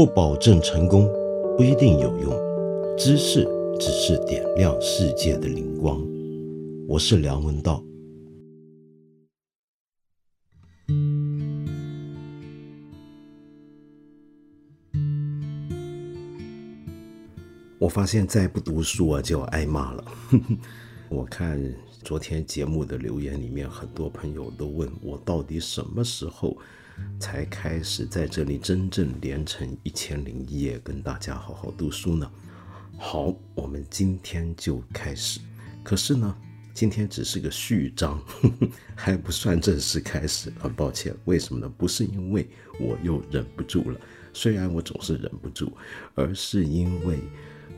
不保证成功，不一定有用。知识只是点亮世界的灵光。我是梁文道。我发现再不读书啊，就要挨骂了。我看昨天节目的留言里面，很多朋友都问我，到底什么时候才开始在这里真正连成一千零一夜，跟大家好好读书呢？好，我们今天就开始。可是呢，今天只是个序章，还不算正式开始。很抱歉，为什么呢？不是因为我又忍不住了，虽然我总是忍不住，而是因为。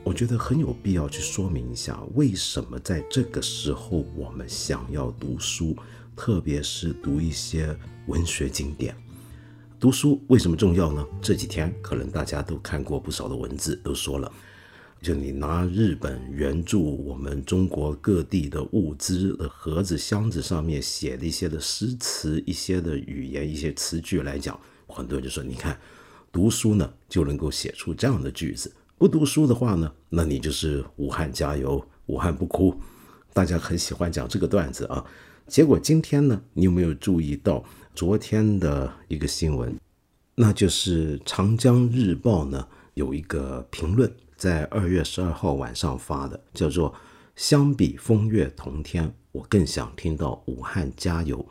我觉得很有必要去说明一下，为什么在这个时候我们想要读书，特别是读一些文学经典。读书为什么重要呢？这几天可能大家都看过不少的文字，都说了，就你拿日本援助我们中国各地的物资的盒子、箱子上面写的一些的诗词、一些的语言、一些词句来讲，很多人就说，你看，读书呢就能够写出这样的句子。不读书的话呢，那你就是武汉加油，武汉不哭。大家很喜欢讲这个段子啊。结果今天呢，你有没有注意到昨天的一个新闻？那就是《长江日报》呢有一个评论，在二月十二号晚上发的，叫做“相比风月同天，我更想听到武汉加油”。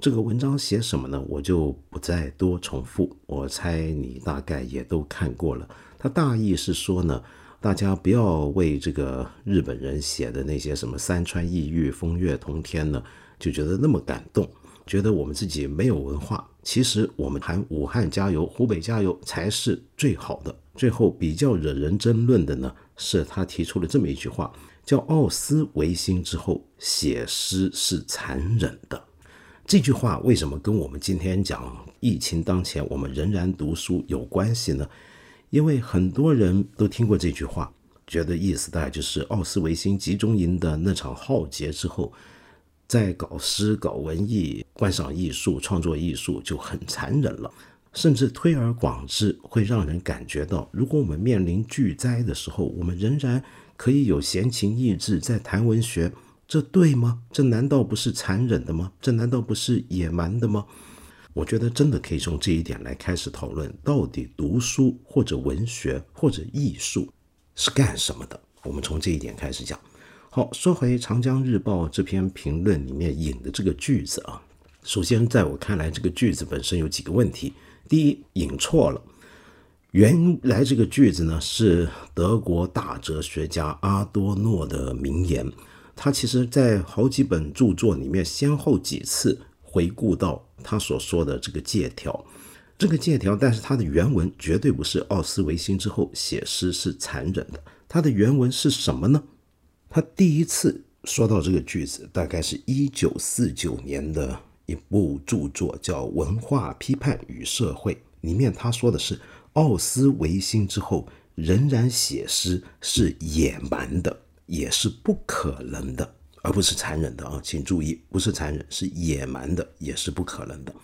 这个文章写什么呢？我就不再多重复。我猜你大概也都看过了。他大意是说呢，大家不要为这个日本人写的那些什么山川异域、风月同天呢，就觉得那么感动，觉得我们自己没有文化。其实我们喊武汉加油、湖北加油才是最好的。最后比较惹人争论的呢，是他提出了这么一句话，叫“奥斯维辛之后写诗是残忍的”。这句话为什么跟我们今天讲疫情当前我们仍然读书有关系呢？因为很多人都听过这句话，觉得意思大概就是奥斯维辛集中营的那场浩劫之后，在搞诗、搞文艺、观赏艺术、创作艺术就很残忍了。甚至推而广之，会让人感觉到，如果我们面临巨灾的时候，我们仍然可以有闲情逸致在谈文学，这对吗？这难道不是残忍的吗？这难道不是野蛮的吗？我觉得真的可以从这一点来开始讨论，到底读书或者文学或者艺术是干什么的？我们从这一点开始讲。好，说回《长江日报》这篇评论里面引的这个句子啊，首先在我看来，这个句子本身有几个问题。第一，引错了。原来这个句子呢是德国大哲学家阿多诺的名言，他其实在好几本著作里面先后几次回顾到。他所说的这个借条，这个借条，但是他的原文绝对不是奥斯维辛之后写诗是残忍的。他的原文是什么呢？他第一次说到这个句子，大概是一九四九年的一部著作叫《文化批判与社会》里面，他说的是奥斯维辛之后仍然写诗是野蛮的，也是不可能的。而不是残忍的啊，请注意，不是残忍，是野蛮的，也是不可能的。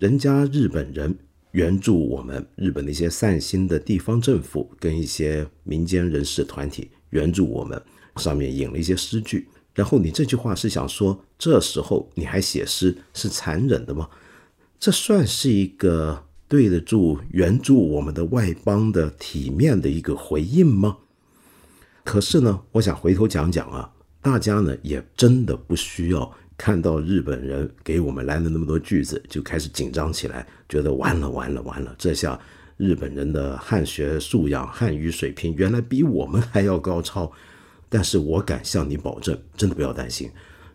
人家日本人援助我们日本的一些善心的地方政府跟一些民间人士团体援助我们，上面引了一些诗句。然后你这句话是想说，这时候你还写诗是残忍的吗？这算是一个对得住援助我们的外邦的体面的一个回应吗？可是呢，我想回头讲讲啊。大家呢也真的不需要看到日本人给我们来了那么多句子就开始紧张起来，觉得完了完了完了，这下日本人的汉学素养、汉语水平原来比我们还要高超。但是我敢向你保证，真的不要担心，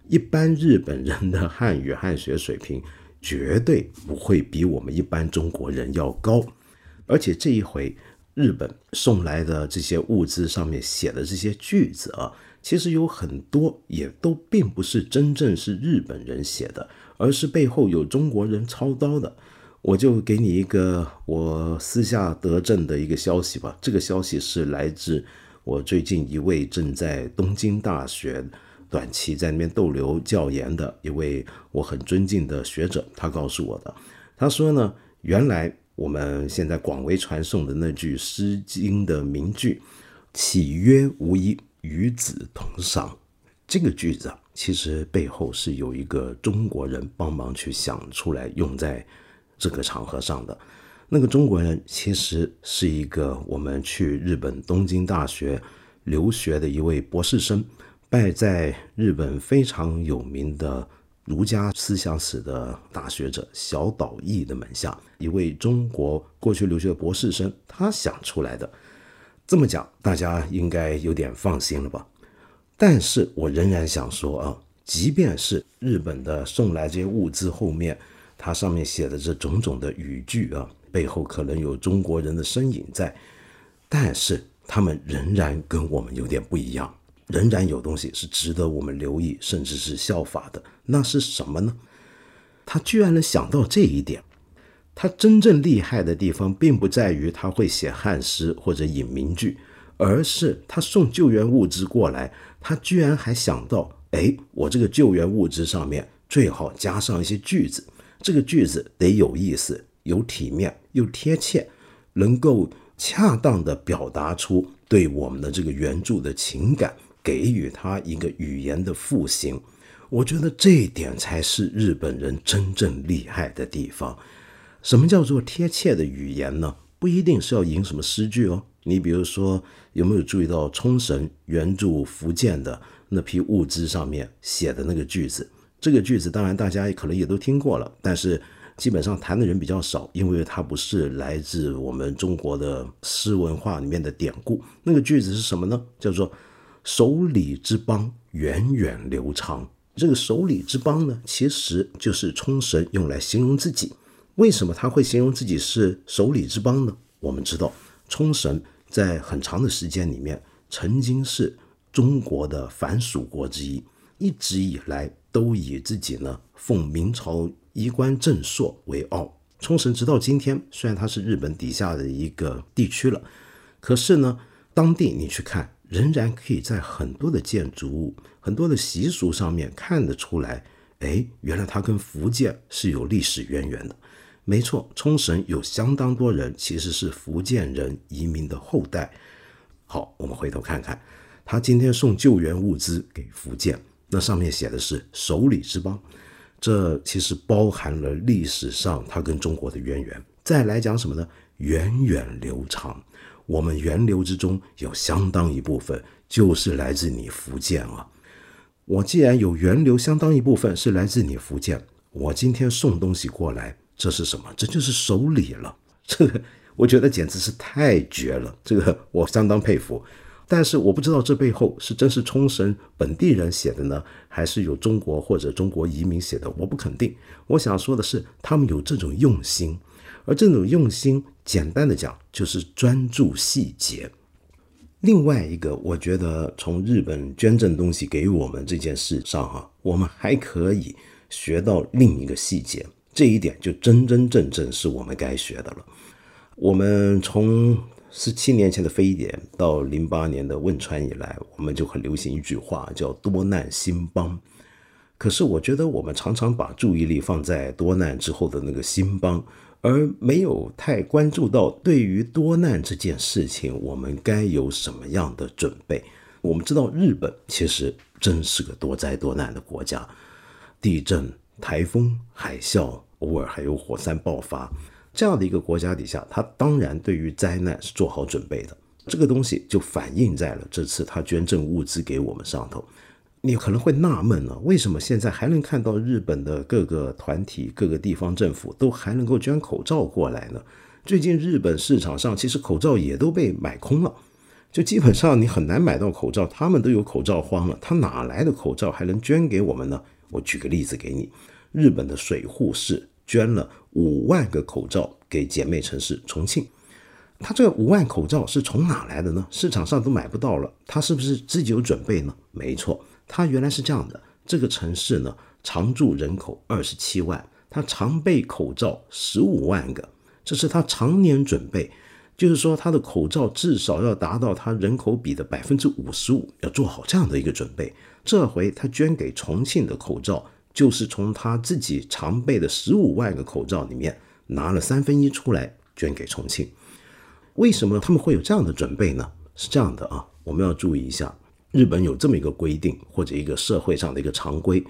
一般日本人的汉语汉学水平绝对不会比我们一般中国人要高。而且这一回日本送来的这些物资上面写的这些句子啊。其实有很多也都并不是真正是日本人写的，而是背后有中国人操刀的。我就给你一个我私下得证的一个消息吧。这个消息是来自我最近一位正在东京大学短期在那边逗留教研的一位我很尊敬的学者，他告诉我的。他说呢，原来我们现在广为传颂的那句《诗经》的名句“岂曰无衣，与子同裳”，这个句子啊，其实背后是有一个中国人帮忙去想出来用在这个场合上的。那个中国人其实是一个我们去日本东京大学留学的一位博士生，拜在日本非常有名的。儒家思想史的大学者小岛义的门下，一位中国过去留学的博士生，他想出来的。这么讲，大家应该有点放心了吧？但是我仍然想说啊，即便是日本的送来这些物资后面，它上面写的这种种的语句啊，背后可能有中国人的身影在，但是他们仍然跟我们有点不一样。仍然有东西是值得我们留意，甚至是效法的。那是什么呢？他居然能想到这一点。他真正厉害的地方，并不在于他会写汉诗或者引名句，而是他送救援物资过来，他居然还想到：哎，我这个救援物资上面最好加上一些句子，这个句子得有意思、有体面、又贴切，能够恰当的表达出对我们的这个援助的情感。给予他一个语言的复兴，我觉得这一点才是日本人真正厉害的地方。什么叫做贴切的语言呢？不一定是要引什么诗句哦。你比如说，有没有注意到冲绳援助福建的那批物资上面写的那个句子？这个句子当然大家可能也都听过了，但是基本上谈的人比较少，因为它不是来自我们中国的诗文化里面的典故。那个句子是什么呢？叫做。守礼之邦，源远流长。这个守礼之邦呢，其实就是冲绳用来形容自己。为什么他会形容自己是守礼之邦呢？我们知道，冲绳在很长的时间里面，曾经是中国的藩属国之一，一直以来都以自己呢奉明朝衣冠正朔为傲。冲绳直到今天，虽然它是日本底下的一个地区了，可是呢，当地你去看。仍然可以在很多的建筑物、很多的习俗上面看得出来，哎，原来它跟福建是有历史渊源的。没错，冲绳有相当多人其实是福建人移民的后代。好，我们回头看看，他今天送救援物资给福建，那上面写的是守礼之邦，这其实包含了历史上他跟中国的渊源。再来讲什么呢？源远流长。我们源流之中有相当一部分就是来自你福建啊！我既然有源流，相当一部分是来自你福建，我今天送东西过来，这是什么？这就是守礼了。这个我觉得简直是太绝了，这个我相当佩服。但是我不知道这背后是真是冲绳本地人写的呢，还是有中国或者中国移民写的？我不肯定。我想说的是，他们有这种用心。而这种用心，简单的讲就是专注细节。另外一个，我觉得从日本捐赠东西给我们这件事上，哈，我们还可以学到另一个细节。这一点就真真正正是我们该学的了。我们从十七年前的非典到零八年的汶川以来，我们就很流行一句话，叫“多难兴邦”。可是我觉得我们常常把注意力放在多难之后的那个兴邦。而没有太关注到对于多难这件事情，我们该有什么样的准备？我们知道日本其实真是个多灾多难的国家，地震、台风、海啸，偶尔还有火山爆发，这样的一个国家底下，他当然对于灾难是做好准备的。这个东西就反映在了这次他捐赠物资给我们上头。你可能会纳闷了，为什么现在还能看到日本的各个团体、各个地方政府都还能够捐口罩过来呢？最近日本市场上其实口罩也都被买空了，就基本上你很难买到口罩，他们都有口罩荒了，他哪来的口罩还能捐给我们呢？我举个例子给你，日本的水户市捐了五万个口罩给姐妹城市重庆，他这五万口罩是从哪来的呢？市场上都买不到了，他是不是自己有准备呢？没错。他原来是这样的，这个城市呢，常住人口二十七万，他常备口罩十五万个，这是他常年准备，就是说他的口罩至少要达到他人口比的百分之五十五，要做好这样的一个准备。这回他捐给重庆的口罩，就是从他自己常备的十五万个口罩里面拿了三分一出来捐给重庆。为什么他们会有这样的准备呢？是这样的啊，我们要注意一下，日本有这么一个规定或者一个社会上的一个常规，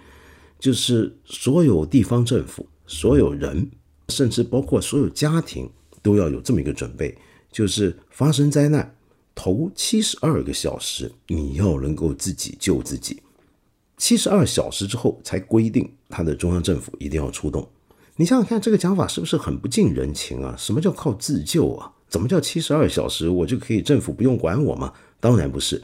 就是所有地方政府、所有人，甚至包括所有家庭，都要有这么一个准备，就是发生灾难头七十二个小时，你要能够自己救自己。七十二小时之后才规定他的中央政府一定要出动。你想想看，这个讲法是不是很不近人情啊？什么叫靠自救啊？怎么叫七十二小时我就可以政府不用管我吗？当然不是，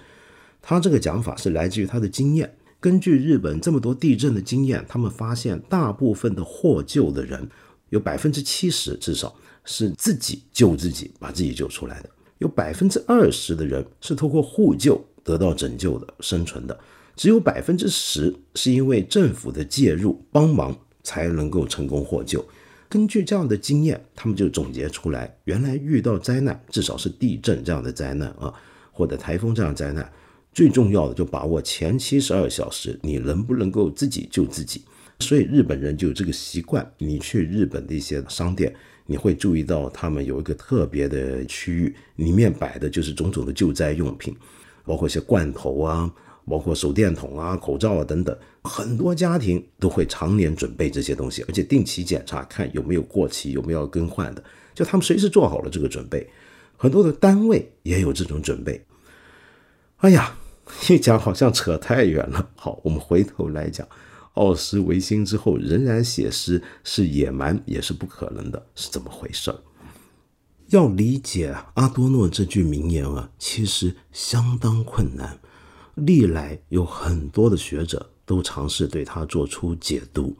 他这个讲法是来自于他的经验。根据日本这么多地震的经验，他们发现大部分的获救的人，有百分之七十至少是自己救自己，把自己救出来的；有百分之二十的人是通过互救得到拯救的、生存的；只有百分之十是因为政府的介入帮忙才能够成功获救。根据这样的经验，他们就总结出来，原来遇到灾难，至少是地震这样的灾难啊，或者台风这样灾难，最重要的就把握前七十二小时，你能不能够自己救自己？所以日本人就有这个习惯，你去日本的一些商店，你会注意到他们有一个特别的区域，里面摆的就是种种的救灾用品，包括一些罐头啊。包括手电筒啊、口罩啊等等，很多家庭都会常年准备这些东西，而且定期检查看有没有过期、有没有要更换的。就他们随时做好了这个准备，很多的单位也有这种准备。哎呀，一讲好像扯太远了。好，我们回头来讲，奥斯维辛之后仍然写诗是野蛮也是不可能的，是怎么回事？要理解阿多诺这句名言啊，其实相当困难。历来有很多的学者都尝试对他做出解读，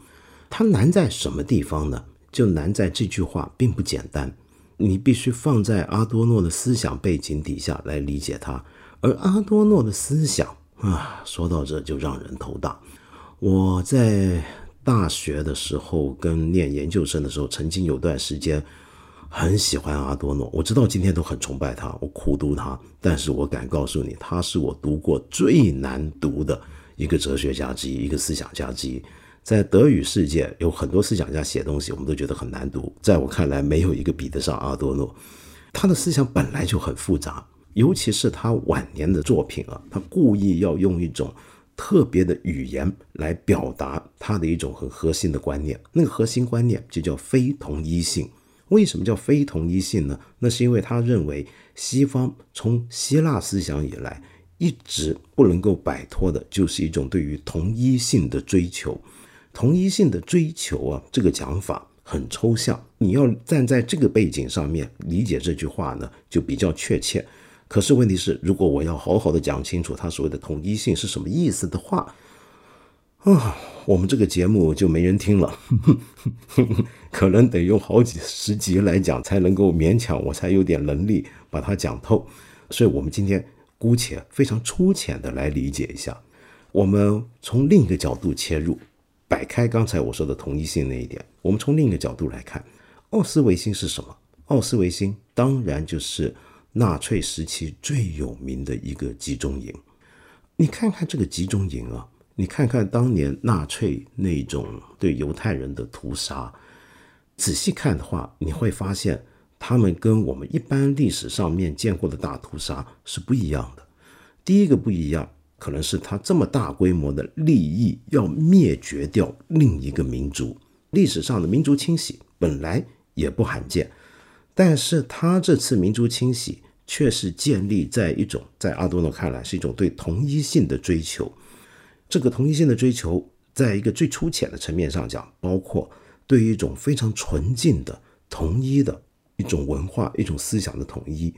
它难在什么地方呢？就难在这句话并不简单，你必须放在阿多诺的思想背景底下来理解它。而阿多诺的思想啊，说到这就让人头大。我在大学的时候跟念研究生的时候，曾经有段时间。很喜欢阿多诺，我知道今天都很崇拜他，我苦读他。但是我敢告诉你，他是我读过最难读的一个哲学家之一，一个思想家之一。在德语世界，有很多思想家写东西，我们都觉得很难读。在我看来，没有一个比得上阿多诺。他的思想本来就很复杂，尤其是他晚年的作品啊，他故意要用一种特别的语言来表达他的一种很核心的观念。那个核心观念就叫非同一性。为什么叫非同一性呢？那是因为他认为西方从希腊思想以来一直不能够摆脱的，就是一种对于同一性的追求。同一性的追求啊，这个讲法很抽象，你要站在这个背景上面理解这句话呢，就比较确切。可是问题是，如果我要好好的讲清楚他所谓的同一性是什么意思的话，啊，我们这个节目就没人听了，可能得用好几十集来讲才能够勉强，我才有点能力把它讲透。所以，我们今天姑且非常粗浅的来理解一下。我们从另一个角度切入，摆开刚才我说的同一性那一点，我们从另一个角度来看，奥斯维辛是什么？奥斯维辛当然就是纳粹时期最有名的一个集中营。你看看这个集中营啊。你看看当年纳粹那种对犹太人的屠杀，仔细看的话，你会发现他们跟我们一般历史上面见过的大屠杀是不一样的。第一个不一样，可能是他这么大规模的利益要灭绝掉另一个民族。历史上的民族清洗本来也不罕见，但是他这次民族清洗却是建立在一种在阿多诺看来是一种对同一性的追求。这个同一性的追求，在一个最粗浅的层面上讲，包括对于一种非常纯净的统一的一种文化、一种思想的统一，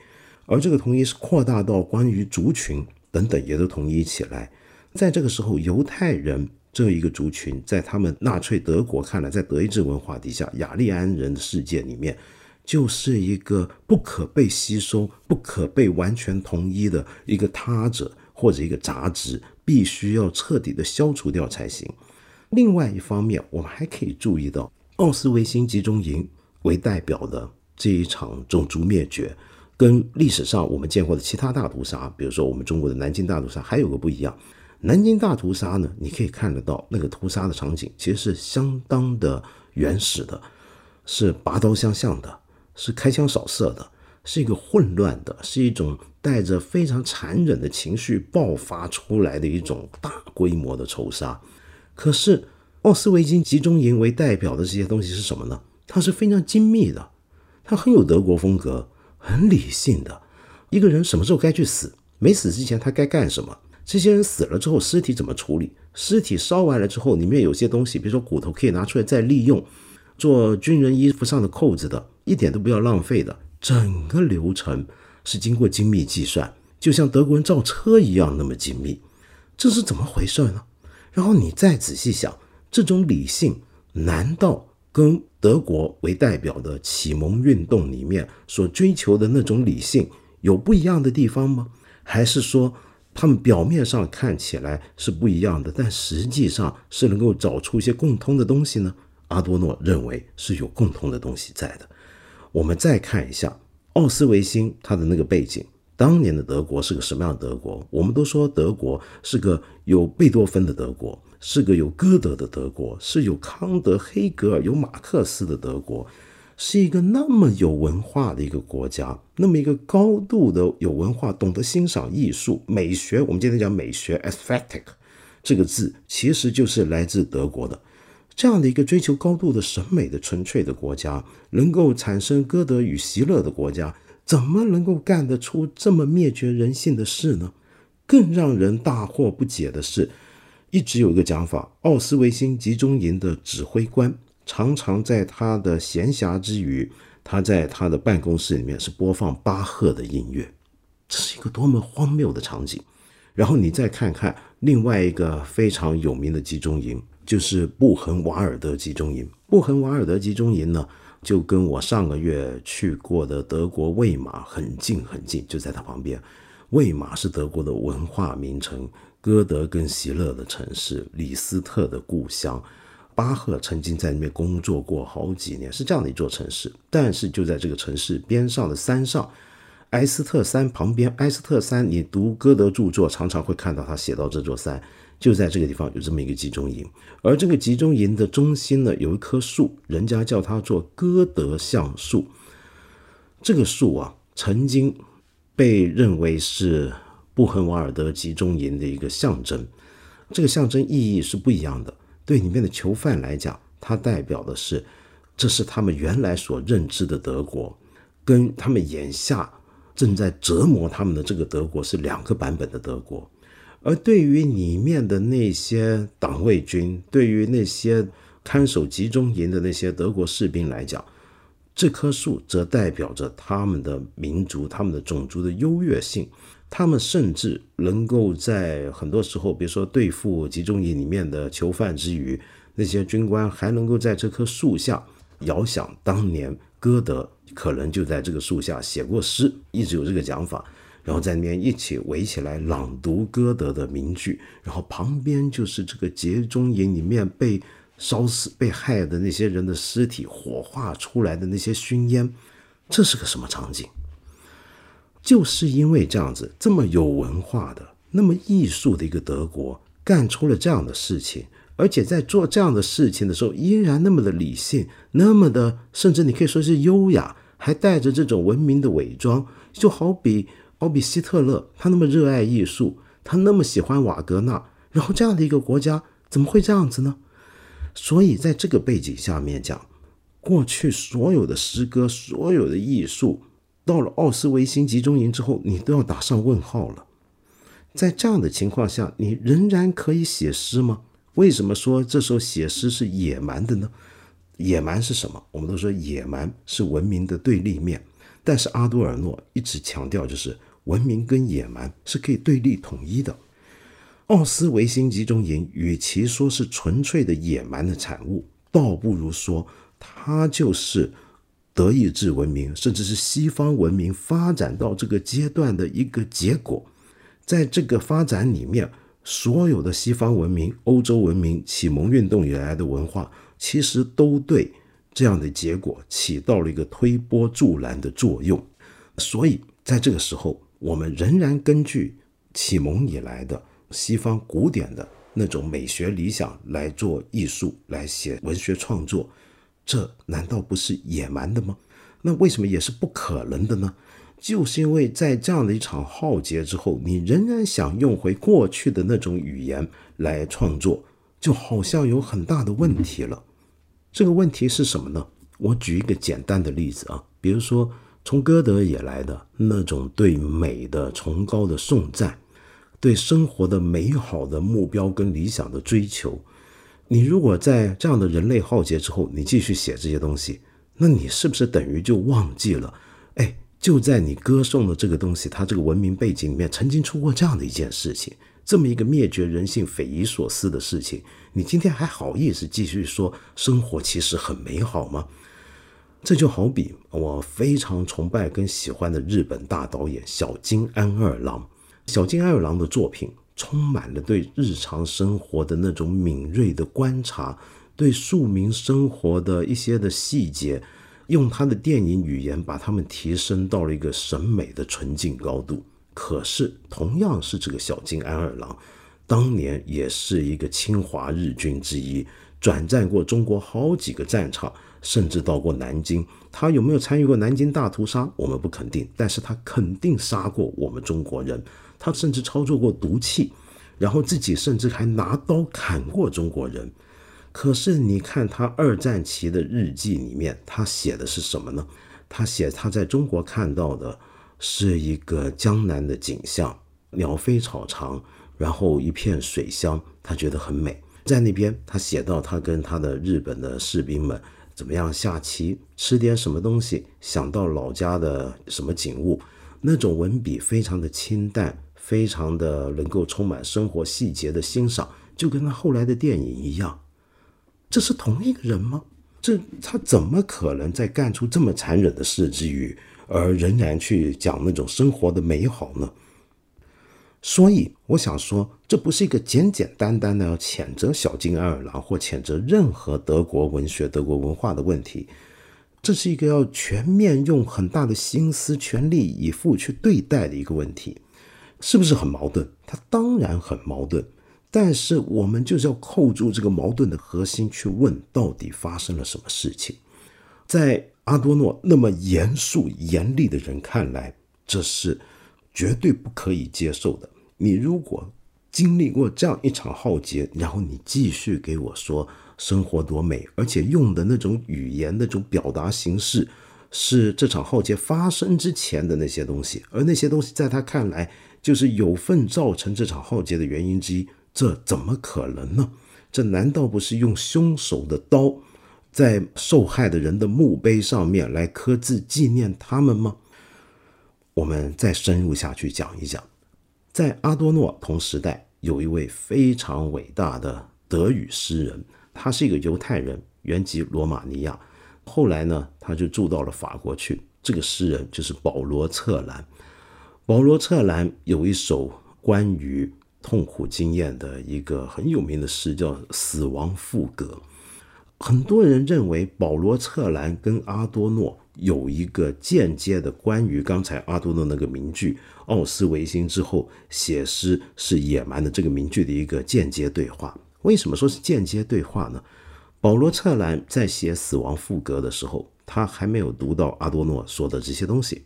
而这个统一是扩大到关于族群等等，也都统一起来。在这个时候，犹太人这一个族群，在他们纳粹德国看来，在德意志文化底下，雅利安人的世界里面，就是一个不可被吸收、不可被完全统一的一个他者或者一个杂质。必须要彻底的消除掉才行。另外一方面，我们还可以注意到，奥斯维辛集中营为代表的这一场种族灭绝，跟历史上我们见过的其他大屠杀，比如说我们中国的南京大屠杀，还有个不一样。南京大屠杀呢，你可以看得到那个屠杀的场景其实是相当的原始的，是拔刀相向的，是开枪扫射的，是一个混乱的，是一种带着非常残忍的情绪爆发出来的一种大规模的仇杀。可是奥斯维辛集中营为代表的这些东西是什么呢？它是非常精密的，它很有德国风格，很理性的。一个人什么时候该去死？没死之前他该干什么？这些人死了之后，尸体怎么处理？尸体烧完了之后，里面有些东西，比如说骨头，可以拿出来再利用，做军人衣服上的扣子的，一点都不要浪费的。整个流程是经过精密计算，就像德国人造车一样那么精密。这是怎么回事呢？然后你再仔细想，这种理性难道跟德国为代表的启蒙运动里面所追求的那种理性有不一样的地方吗？还是说？他们表面上看起来是不一样的，但实际上是能够找出一些共通的东西呢。阿多诺认为是有共通的东西在的。我们再看一下奥斯维辛它的那个背景，当年的德国是个什么样的德国？我们都说德国是个有贝多芬的德国，是个有歌德的德国，是有康德、黑格尔、有马克思的德国。是一个那么有文化的一个国家，那么一个高度的有文化、懂得欣赏艺术、美学。我们今天讲美学，aesthetic 这个字其实就是来自德国的。这样的一个追求高度的审美的纯粹的国家，能够产生歌德与席勒的国家，怎么能够干得出这么灭绝人性的事呢？更让人大惑不解的是，一直有一个讲法：奥斯维辛集中营的指挥官。常常在他的闲暇之余，他在他的办公室里面是播放巴赫的音乐，这是一个多么荒谬的场景。然后你再看看另外一个非常有名的集中营，就是布痕瓦尔德集中营。布痕瓦尔德集中营呢，就跟我上个月去过的德国魏玛很近很近，就在它旁边。魏玛是德国的文化名城，歌德跟席勒的城市，李斯特的故乡。巴赫曾经在那边工作过好几年，是这样的一座城市。但是就在这个城市边上的山上，埃斯特山旁边，埃斯特山，你读歌德著作常常会看到他写到这座山，就在这个地方有这么一个集中营。而这个集中营的中心呢，有一棵树，人家叫它做歌德橡树。这个树啊，曾经被认为是布痕瓦尔德集中营的一个象征。这个象征意义是不一样的。对里面的囚犯来讲，它代表的是，这是他们原来所认知的德国，跟他们眼下正在折磨他们的这个德国是两个版本的德国。而对于里面的那些党卫军，对于那些看守集中营的那些德国士兵来讲，这棵树则代表着他们的民族、他们的种族的优越性。他们甚至能够在很多时候，比如说对付集中营里面的囚犯之余，那些军官还能够在这棵树下遥想当年歌德可能就在这个树下写过诗，一直有这个讲法。然后在那边一起围起来朗读歌德的名句，然后旁边就是这个集中营里面被烧死、被害的那些人的尸体，火化出来的那些熏烟，这是个什么场景？就是因为这样子，这么有文化的、那么艺术的一个德国，干出了这样的事情，而且在做这样的事情的时候，依然那么的理性，那么的，甚至你可以说是优雅，还带着这种文明的伪装。就好比，好比希特勒，他那么热爱艺术，他那么喜欢瓦格纳，然后这样的一个国家怎么会这样子呢？所以在这个背景下面讲，过去所有的诗歌，所有的艺术。到了奥斯维辛集中营之后，你都要打上问号了。在这样的情况下，你仍然可以写诗吗？为什么说这时候写诗是野蛮的呢？野蛮是什么？我们都说野蛮是文明的对立面，但是阿多尔诺一直强调，就是文明跟野蛮是可以对立统一的。奥斯维辛集中营与其说是纯粹的野蛮的产物，倒不如说它就是。德意志文明，甚至是西方文明发展到这个阶段的一个结果，在这个发展里面，所有的西方文明、欧洲文明、启蒙运动以来的文化，其实都对这样的结果起到了一个推波助澜的作用。所以，在这个时候，我们仍然根据启蒙以来的西方古典的那种美学理想来做艺术，来写文学创作。这难道不是野蛮的吗？那为什么也是不可能的呢？就是因为在这样的一场浩劫之后，你仍然想用回过去的那种语言来创作，就好像有很大的问题了。这个问题是什么呢？我举一个简单的例子啊，比如说从歌德也来的那种对美的崇高的颂赞，对生活的美好的目标跟理想的追求。你如果在这样的人类浩劫之后，你继续写这些东西，那你是不是等于就忘记了？哎。就在你歌颂的这个东西，它这个文明背景里面，曾经出过这样的一件事情，这么一个灭绝人性、匪夷所思的事情，你今天还好意思继续说生活其实很美好吗？这就好比我非常崇拜跟喜欢的日本大导演小津安二郎，小津安二郎的作品充满了对日常生活的那种敏锐的观察，对庶民生活的一些的细节。用他的电影语言把他们提升到了一个审美的纯净高度。可是，同样是这个小津安二郎，当年也是一个侵华日军之一，转战过中国好几个战场，甚至到过南京。他有没有参与过南京大屠杀？我们不肯定，但是他肯定杀过我们中国人。他甚至操作过毒气，然后自己甚至还拿刀砍过中国人。可是你看他二战期的日记里面，他写的是什么呢？他写他在中国看到的是一个江南的景象，鸟飞草长，然后一片水乡，他觉得很美。在那边，他写到他跟他的日本的士兵们怎么样下棋，吃点什么东西，想到老家的什么景物，那种文笔非常的清淡，非常的能够充满生活细节的欣赏，就跟他后来的电影一样。这是同一个人吗？这他怎么可能在干出这么残忍的事之余，而仍然去讲那种生活的美好呢？所以我想说，这不是一个简简单单的要谴责小金爱尔兰或谴责任何德国文学、德国文化的问题，这是一个要全面用很大的心思、全力以赴去对待的一个问题，是不是很矛盾？它当然很矛盾。但是我们就是要扣住这个矛盾的核心去问，到底发生了什么事情？在阿多诺那么严肃严厉的人看来，这是绝对不可以接受的。你如果经历过这样一场浩劫，然后你继续给我说生活多美，而且用的那种语言、那种表达形式，是这场浩劫发生之前的那些东西，而那些东西在他看来就是有份造成这场浩劫的原因之一。这怎么可能呢？这难道不是用凶手的刀，在受害的人的墓碑上面来刻字纪念他们吗？我们再深入下去讲一讲，在阿多诺同时代，有一位非常伟大的德语诗人，他是一个犹太人，原籍罗马尼亚，后来呢，他就住到了法国去。这个诗人就是保罗·策兰。保罗·策兰有一首关于。痛苦经验的一个很有名的诗叫《死亡赋格》。很多人认为保罗·策兰跟阿多诺有一个间接的关于刚才阿多诺那个名句“奥斯维辛之后写诗是野蛮的”这个名句的一个间接对话。为什么说是间接对话呢？保罗·策兰在写《死亡赋格》的时候，他还没有读到阿多诺说的这些东西，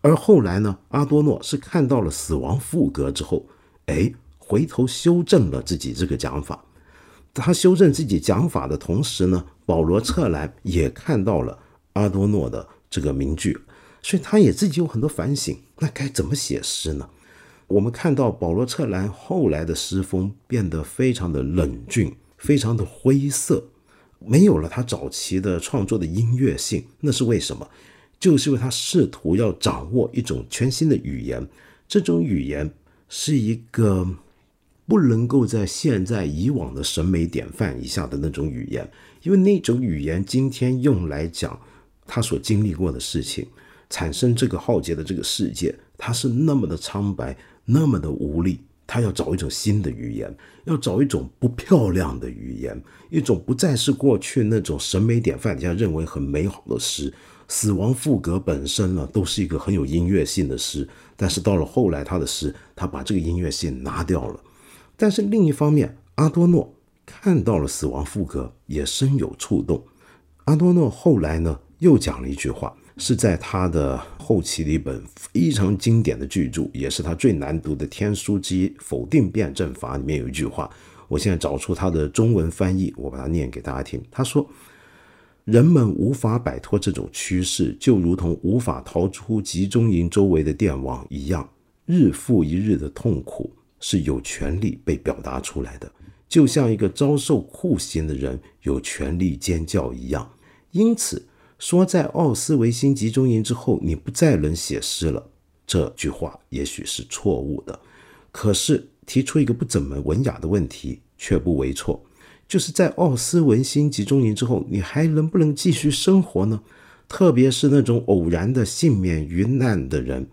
而后来呢，阿多诺是看到了《死亡赋格》之后，哎。回头修正了自己这个讲法，他修正自己讲法的同时呢，保罗·策兰也看到了阿多诺的这个名句，所以他也自己有很多反省。那该怎么写诗呢？我们看到保罗·策兰后来的诗风变得非常的冷峻，非常的灰色，没有了他早期的创作的音乐性。那是为什么？就是因为他试图要掌握一种全新的语言，这种语言是一个。不能够在现在以往的审美典范以下的那种语言，因为那种语言今天用来讲他所经历过的事情，产生这个浩劫的这个世界，他是那么的苍白，那么的无力。他要找一种新的语言，要找一种不漂亮的语言，一种不再是过去那种审美典范底下认为很美好的诗。死亡赋格本身呢，都是一个很有音乐性的诗，但是到了后来他的诗，他把这个音乐性拿掉了。但是另一方面，阿多诺看到了死亡赋格，也深有触动。阿多诺后来呢，又讲了一句话，是在他的后期的一本非常经典的巨著，也是他最难读的《天书之一否定辩证法》里面有一句话，我现在找出他的中文翻译，我把它念给大家听。他说：“人们无法摆脱这种趋势，就如同无法逃出集中营周围的电网一样，日复一日的痛苦是有权利被表达出来的，就像一个遭受酷刑的人有权利尖叫一样。因此。”说在奥斯维辛集中营之后，你不再能写诗了，这句话也许是错误的。可是提出一个不怎么文雅的问题，却不为错，就是在奥斯维辛集中营之后，你还能不能继续生活呢？特别是那种偶然的幸免于难的人，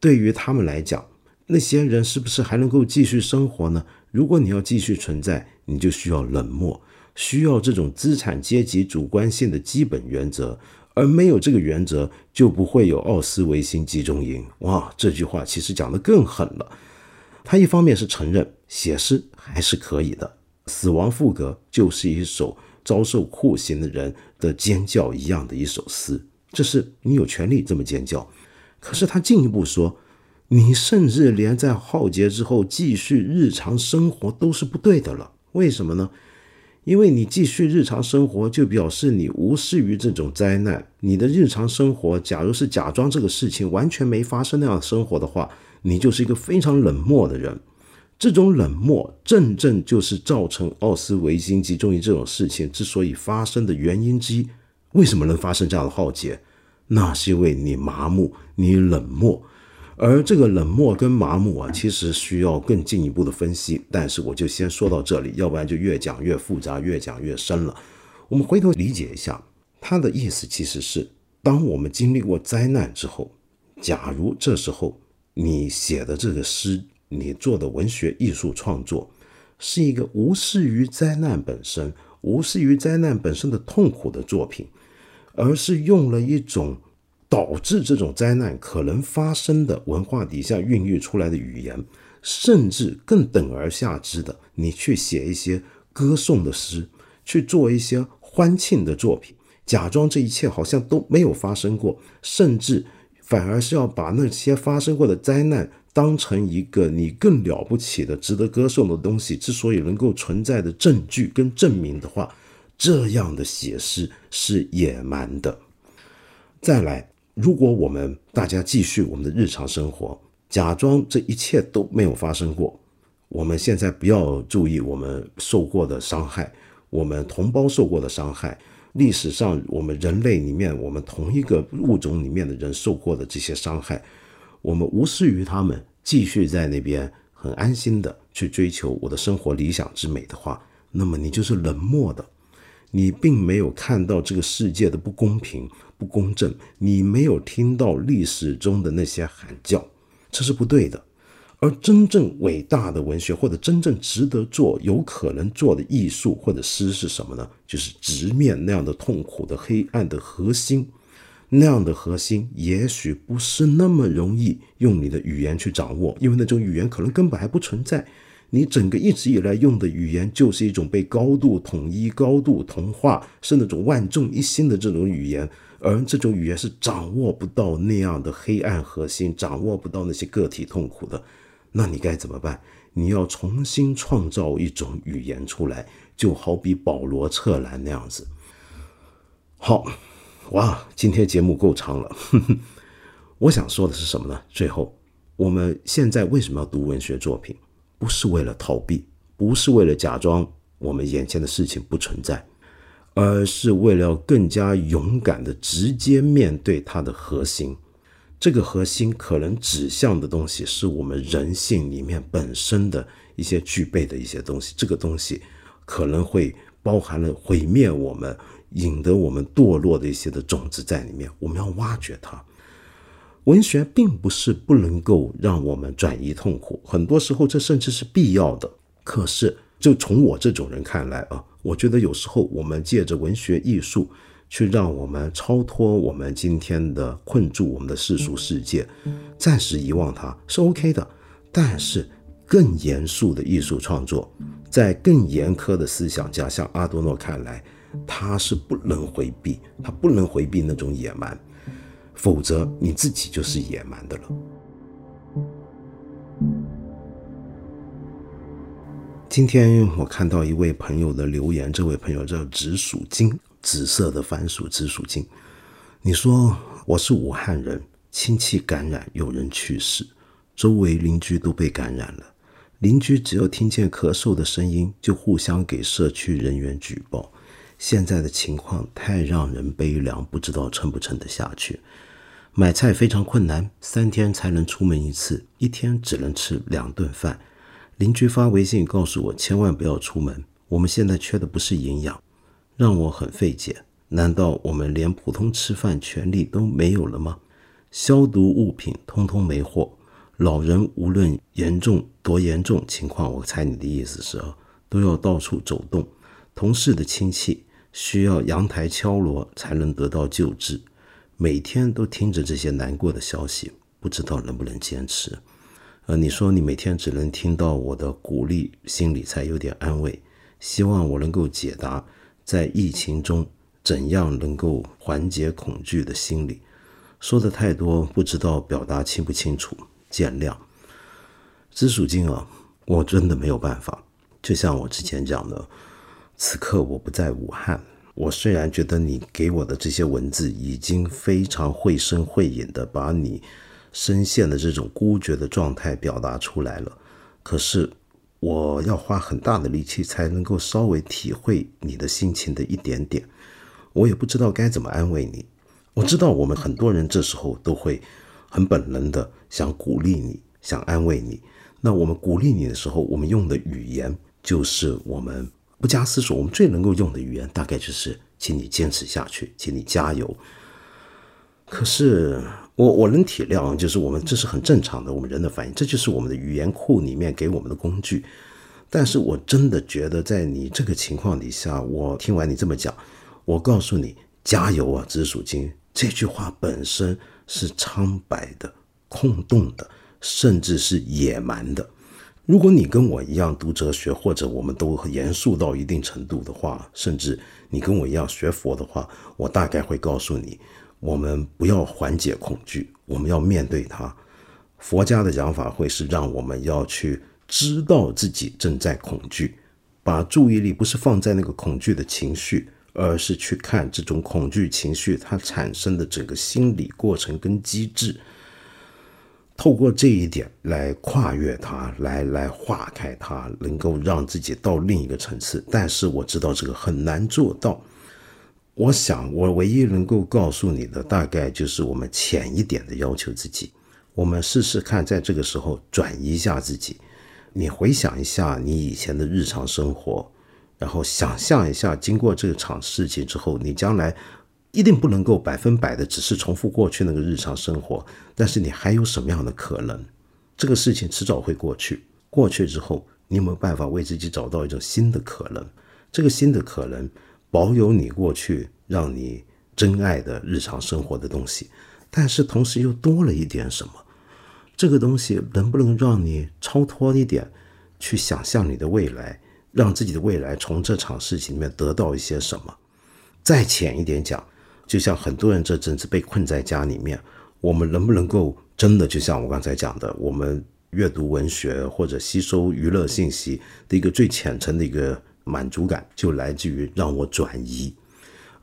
对于他们来讲，那些人是不是还能够继续生活呢？如果你要继续存在，你就需要冷漠。需要这种资产阶级主观性的基本原则，而没有这个原则，就不会有奥斯维辛集中营。哇，这句话其实讲得更狠了。他一方面是承认写诗还是可以的，《死亡赋格》就是一首遭受酷刑的人的尖叫一样的一首诗，这是你有权利这么尖叫。可是他进一步说，你甚至连在浩劫之后继续日常生活都是不对的了。为什么呢？因为你继续日常生活，就表示你无视于这种灾难。你的日常生活，假如是假装这个事情完全没发生那样生活的话，你就是一个非常冷漠的人。这种冷漠，正正就是造成奥斯维辛集中营这种事情之所以发生的原因之一。为什么能发生这样的浩劫？那是因为你麻木，你冷漠。而这个冷漠跟麻木啊，其实需要更进一步的分析。但是我就先说到这里，要不然就越讲越复杂，越讲越深了。我们回头理解一下，他的意思其实是：当我们经历过灾难之后，假如这时候你写的这个诗，你做的文学艺术创作，是一个无视于灾难本身、无视于灾难本身的痛苦的作品，而是用了一种。导致这种灾难可能发生的文化底下孕育出来的语言，甚至更等而下之的，你去写一些歌颂的诗，去做一些欢庆的作品，假装这一切好像都没有发生过，甚至反而是要把那些发生过的灾难当成一个你更了不起的、值得歌颂的东西。之所以能够存在的证据跟证明的话，这样的写诗是野蛮的。再来。如果我们大家继续我们的日常生活，假装这一切都没有发生过，我们现在不要注意我们受过的伤害，我们同胞受过的伤害，历史上我们人类里面我们同一个物种里面的人受过的这些伤害，我们无视于他们，继续在那边很安心的去追求我的生活理想之美的话，那么你就是冷漠的。你并没有看到这个世界的不公平、不公正，你没有听到历史中的那些喊叫，这是不对的。而真正伟大的文学，或者真正值得做、有可能做的艺术或者诗是什么呢？就是直面那样的痛苦的黑暗的核心。那样的核心也许不是那么容易用你的语言去掌握，因为那种语言可能根本还不存在。你整个一直以来用的语言就是一种被高度统一、高度同化，是那种万众一心的这种语言，而这种语言是掌握不到那样的黑暗核心，掌握不到那些个体痛苦的。那你该怎么办？你要重新创造一种语言出来，就好比保罗策兰那样子。好，哇，今天节目够长了。我想说的是什么呢？最后，我们现在为什么要读文学作品？不是为了逃避，不是为了假装我们眼前的事情不存在，而是为了更加勇敢的直接面对它的核心。这个核心可能指向的东西，是我们人性里面本身的一些具备的一些东西。这个东西可能会包含了毁灭我们、引得我们堕落的一些的种子在里面。我们要挖掘它。文学并不是不能够让我们转移痛苦，很多时候这甚至是必要的。可是，就从我这种人看来啊，我觉得有时候我们借着文学艺术去让我们超脱我们今天的困住我们的世俗世界，暂时遗忘它是 OK 的。但是，更严肃的艺术创作，在更严苛的思想家像阿多诺看来，他是不能回避，他不能回避那种野蛮。否则你自己就是野蛮的了。今天我看到一位朋友的留言，这位朋友叫紫薯精，紫色的番薯紫薯精。你说我是武汉人，亲戚感染，有人去世，周围邻居都被感染了。邻居只要听见咳嗽的声音，就互相给社区人员举报。现在的情况太让人悲凉，不知道撑不撑得下去。买菜非常困难，三天才能出门一次，一天只能吃两顿饭。邻居发微信告诉我，千万不要出门。我们现在缺的不是营养，让我很费解。难道我们连普通吃饭权利都没有了吗？消毒物品通通没货，老人无论严重多严重情况，我猜你的意思是，都要到处走动。同事的亲戚需要阳台敲锣才能得到救治，每天都听着这些难过的消息，不知道能不能坚持。呃，你说你每天只能听到我的鼓励，心里才有点安慰。希望我能够解答在疫情中怎样能够缓解恐惧的心理。说的太多，不知道表达清不清楚，见谅。紫薯精啊，我真的没有办法。就像我之前讲的。此刻我不在武汉，我虽然觉得你给我的这些文字已经非常绘声绘影的把你深陷的这种孤绝的状态表达出来了，可是我要花很大的力气才能够稍微体会你的心情的一点点，我也不知道该怎么安慰你。我知道我们很多人这时候都会很本能的想鼓励你，想安慰你。那我们鼓励你的时候，我们用的语言就是我们。不加思索，我们最能够用的语言大概就是“请你坚持下去，请你加油”。可是我我能体谅，就是我们这是很正常的，我们人的反应，这就是我们的语言库里面给我们的工具。但是我真的觉得，在你这个情况底下，我听完你这么讲，我告诉你加油啊，紫薯精这句话本身是苍白的、空洞的，甚至是野蛮的。如果你跟我一样读哲学，或者我们都严肃到一定程度的话，甚至你跟我一样学佛的话，我大概会告诉你：我们不要缓解恐惧，我们要面对它。佛家的讲法会是让我们要去知道自己正在恐惧，把注意力不是放在那个恐惧的情绪，而是去看这种恐惧情绪它产生的整个心理过程跟机制。透过这一点来跨越它，来来化开它，能够让自己到另一个层次。但是我知道这个很难做到。我想，我唯一能够告诉你的，大概就是我们浅一点的要求自己。我们试试看，在这个时候转移一下自己。你回想一下你以前的日常生活，然后想象一下，经过这场事情之后，你将来。一定不能够百分百的只是重复过去那个日常生活，但是你还有什么样的可能？这个事情迟早会过去，过去之后，你有没有办法为自己找到一种新的可能？这个新的可能，保有你过去让你真爱的日常生活的东西，但是同时又多了一点什么？这个东西能不能让你超脱一点，去想象你的未来，让自己的未来从这场事情里面得到一些什么？再浅一点讲。就像很多人这阵子被困在家里面，我们能不能够真的就像我刚才讲的，我们阅读文学或者吸收娱乐信息的一个最浅层的一个满足感，就来自于让我转移。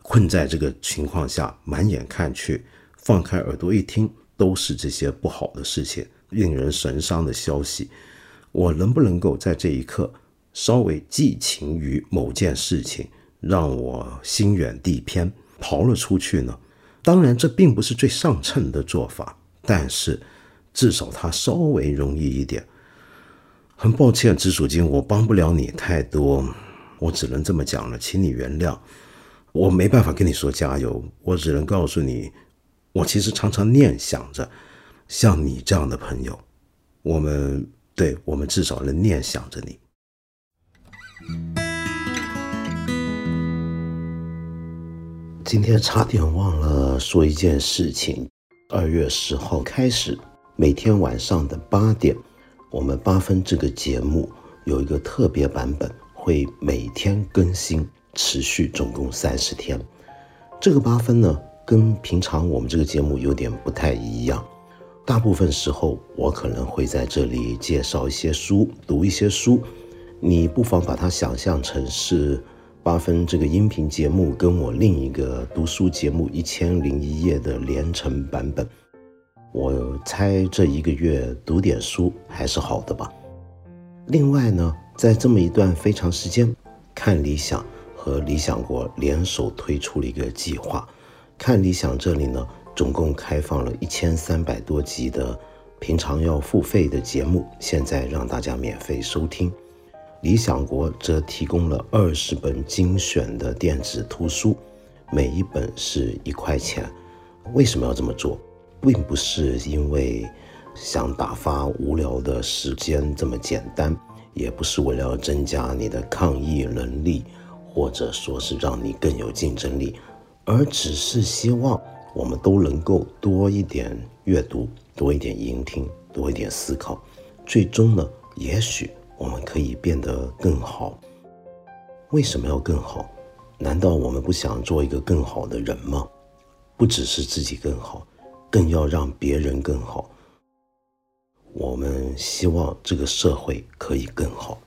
困在这个情况下，满眼看去，放开耳朵一听，都是这些不好的事情，令人神伤的消息。我能不能够在这一刻稍微寄情于某件事情，让我心远地偏？逃了出去呢？当然，这并不是最上乘的做法，但是至少它稍微容易一点。很抱歉，紫薯精，我帮不了你太多，我只能这么讲了，请你原谅。我没办法跟你说加油，我只能告诉你，我其实常常念想着，像你这样的朋友，我们对我们至少能念想着你。今天差点忘了说一件事情。二月十号开始，每天晚上的八点，我们八分这个节目有一个特别版本，会每天更新，持续总共三十天。这个八分呢，跟平常我们这个节目有点不太一样。大部分时候，我可能会在这里介绍一些书，读一些书。你不妨把它想象成是八分这个音频节目跟我另一个读书节目《一千零一夜》的连成版本。我猜这一个月读点书还是好的吧。另外呢，在这么一段非常时间，看理想。和理想国联手推出了一个计划，看理想这里呢，总共开放了一千三百多集的平常要付费的节目，现在让大家免费收听。理想国则提供了二十本精选的电子图书，每一本是一块钱。为什么要这么做？并不是因为想打发无聊的时间这么简单，也不是为了增加你的抗疫能力。或者说是让你更有竞争力，而只是希望我们都能够多一点阅读，多一点聆听，多一点思考，最终呢，也许我们可以变得更好。为什么要更好？难道我们不想做一个更好的人吗？不只是自己更好更要让别人更好。我们希望这个社会可以更好。